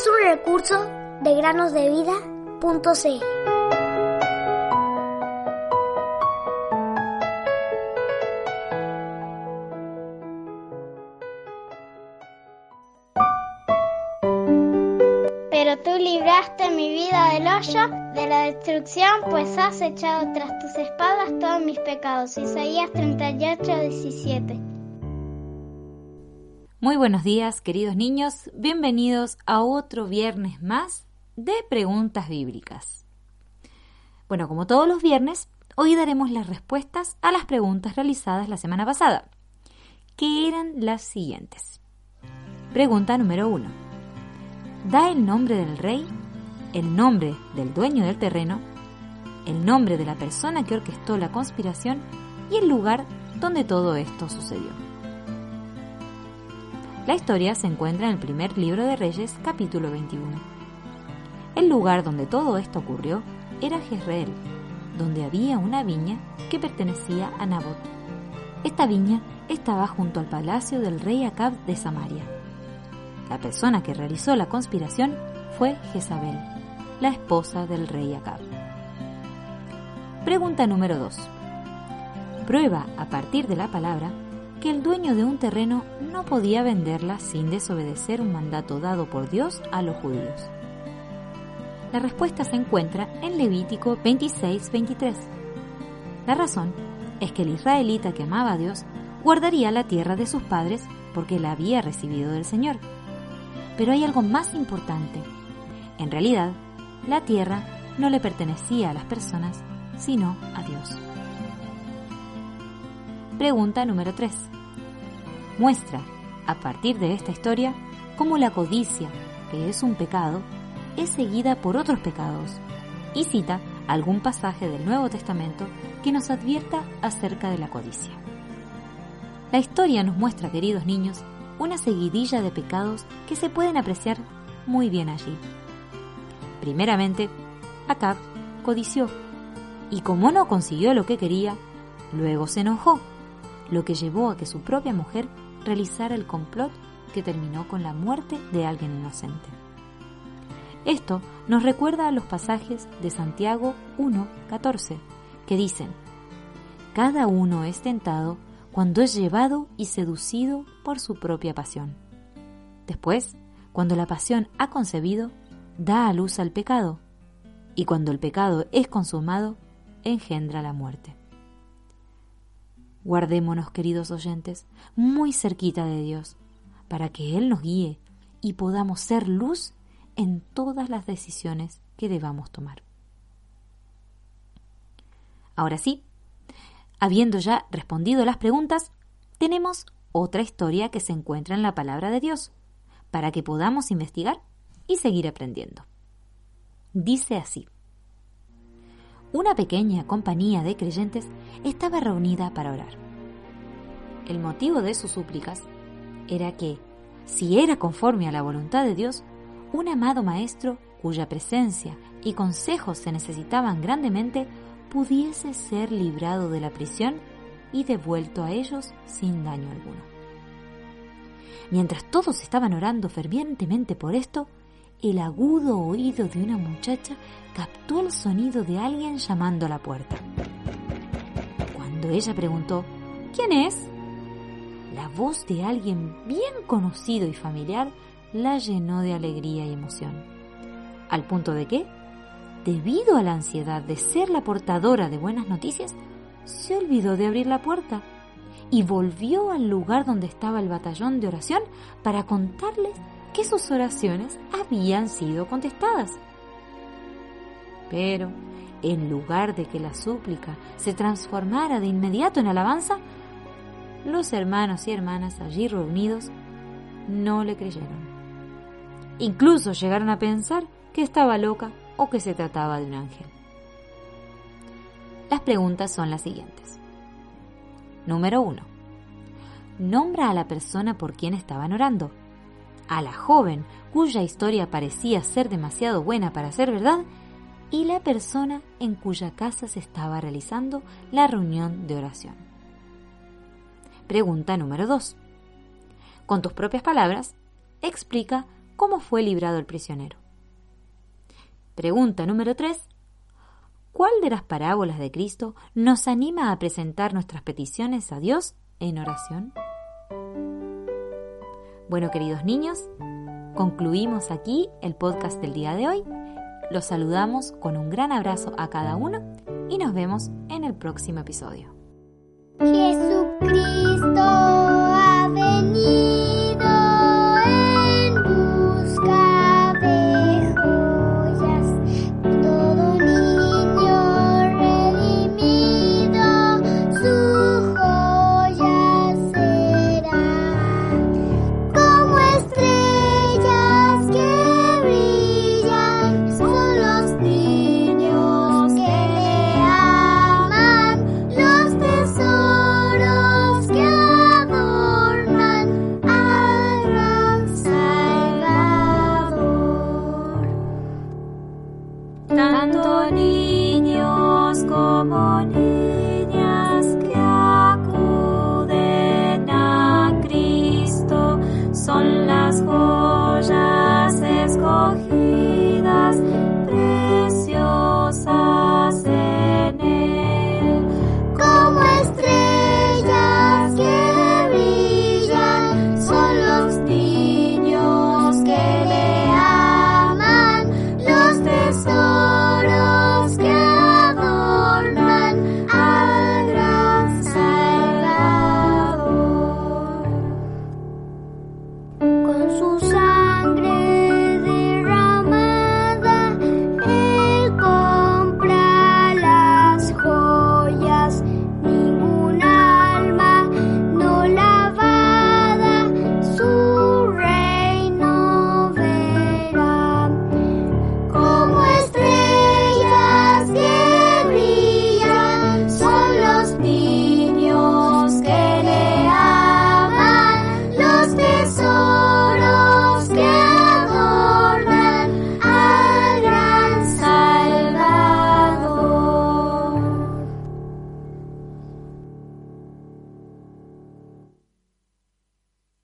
es un recurso de granosdevida.cl. Pero tú libraste mi vida del hoyo, de la destrucción, pues has echado tras tus espadas todos mis pecados. Isaías 38, 17. Muy buenos días, queridos niños. Bienvenidos a otro viernes más de preguntas bíblicas. Bueno, como todos los viernes, hoy daremos las respuestas a las preguntas realizadas la semana pasada, que eran las siguientes. Pregunta número 1. Da el nombre del rey, el nombre del dueño del terreno, el nombre de la persona que orquestó la conspiración y el lugar donde todo esto sucedió. La historia se encuentra en el primer libro de Reyes, capítulo 21. El lugar donde todo esto ocurrió era Jezreel, donde había una viña que pertenecía a Nabot. Esta viña estaba junto al palacio del rey Acab de Samaria. La persona que realizó la conspiración fue Jezabel, la esposa del rey Acab. Pregunta número 2. Prueba a partir de la palabra que el dueño de un terreno no podía venderla sin desobedecer un mandato dado por Dios a los judíos. La respuesta se encuentra en Levítico 26-23. La razón es que el israelita que amaba a Dios guardaría la tierra de sus padres porque la había recibido del Señor. Pero hay algo más importante. En realidad, la tierra no le pertenecía a las personas, sino a Dios. Pregunta número 3. Muestra, a partir de esta historia, cómo la codicia, que es un pecado, es seguida por otros pecados, y cita algún pasaje del Nuevo Testamento que nos advierta acerca de la codicia. La historia nos muestra, queridos niños, una seguidilla de pecados que se pueden apreciar muy bien allí. Primeramente, Acab codició, y como no consiguió lo que quería, luego se enojó lo que llevó a que su propia mujer realizara el complot que terminó con la muerte de alguien inocente. Esto nos recuerda a los pasajes de Santiago 1.14, que dicen, Cada uno es tentado cuando es llevado y seducido por su propia pasión. Después, cuando la pasión ha concebido, da a luz al pecado, y cuando el pecado es consumado, engendra la muerte. Guardémonos, queridos oyentes, muy cerquita de Dios, para que Él nos guíe y podamos ser luz en todas las decisiones que debamos tomar. Ahora sí, habiendo ya respondido las preguntas, tenemos otra historia que se encuentra en la palabra de Dios, para que podamos investigar y seguir aprendiendo. Dice así una pequeña compañía de creyentes estaba reunida para orar. El motivo de sus súplicas era que, si era conforme a la voluntad de Dios, un amado Maestro cuya presencia y consejos se necesitaban grandemente, pudiese ser librado de la prisión y devuelto a ellos sin daño alguno. Mientras todos estaban orando fervientemente por esto, el agudo oído de una muchacha captó el sonido de alguien llamando a la puerta. Cuando ella preguntó, ¿quién es? La voz de alguien bien conocido y familiar la llenó de alegría y emoción. Al punto de que, debido a la ansiedad de ser la portadora de buenas noticias, se olvidó de abrir la puerta y volvió al lugar donde estaba el batallón de oración para contarles que sus oraciones habían sido contestadas. Pero, en lugar de que la súplica se transformara de inmediato en alabanza, los hermanos y hermanas allí reunidos no le creyeron. Incluso llegaron a pensar que estaba loca o que se trataba de un ángel. Las preguntas son las siguientes. Número 1. Nombra a la persona por quien estaban orando a la joven cuya historia parecía ser demasiado buena para ser verdad y la persona en cuya casa se estaba realizando la reunión de oración. Pregunta número 2. Con tus propias palabras, explica cómo fue librado el prisionero. Pregunta número 3. ¿Cuál de las parábolas de Cristo nos anima a presentar nuestras peticiones a Dios en oración? Bueno, queridos niños, concluimos aquí el podcast del día de hoy. Los saludamos con un gran abrazo a cada uno y nos vemos en el próximo episodio. niños como niñas que acuden a Cristo. Son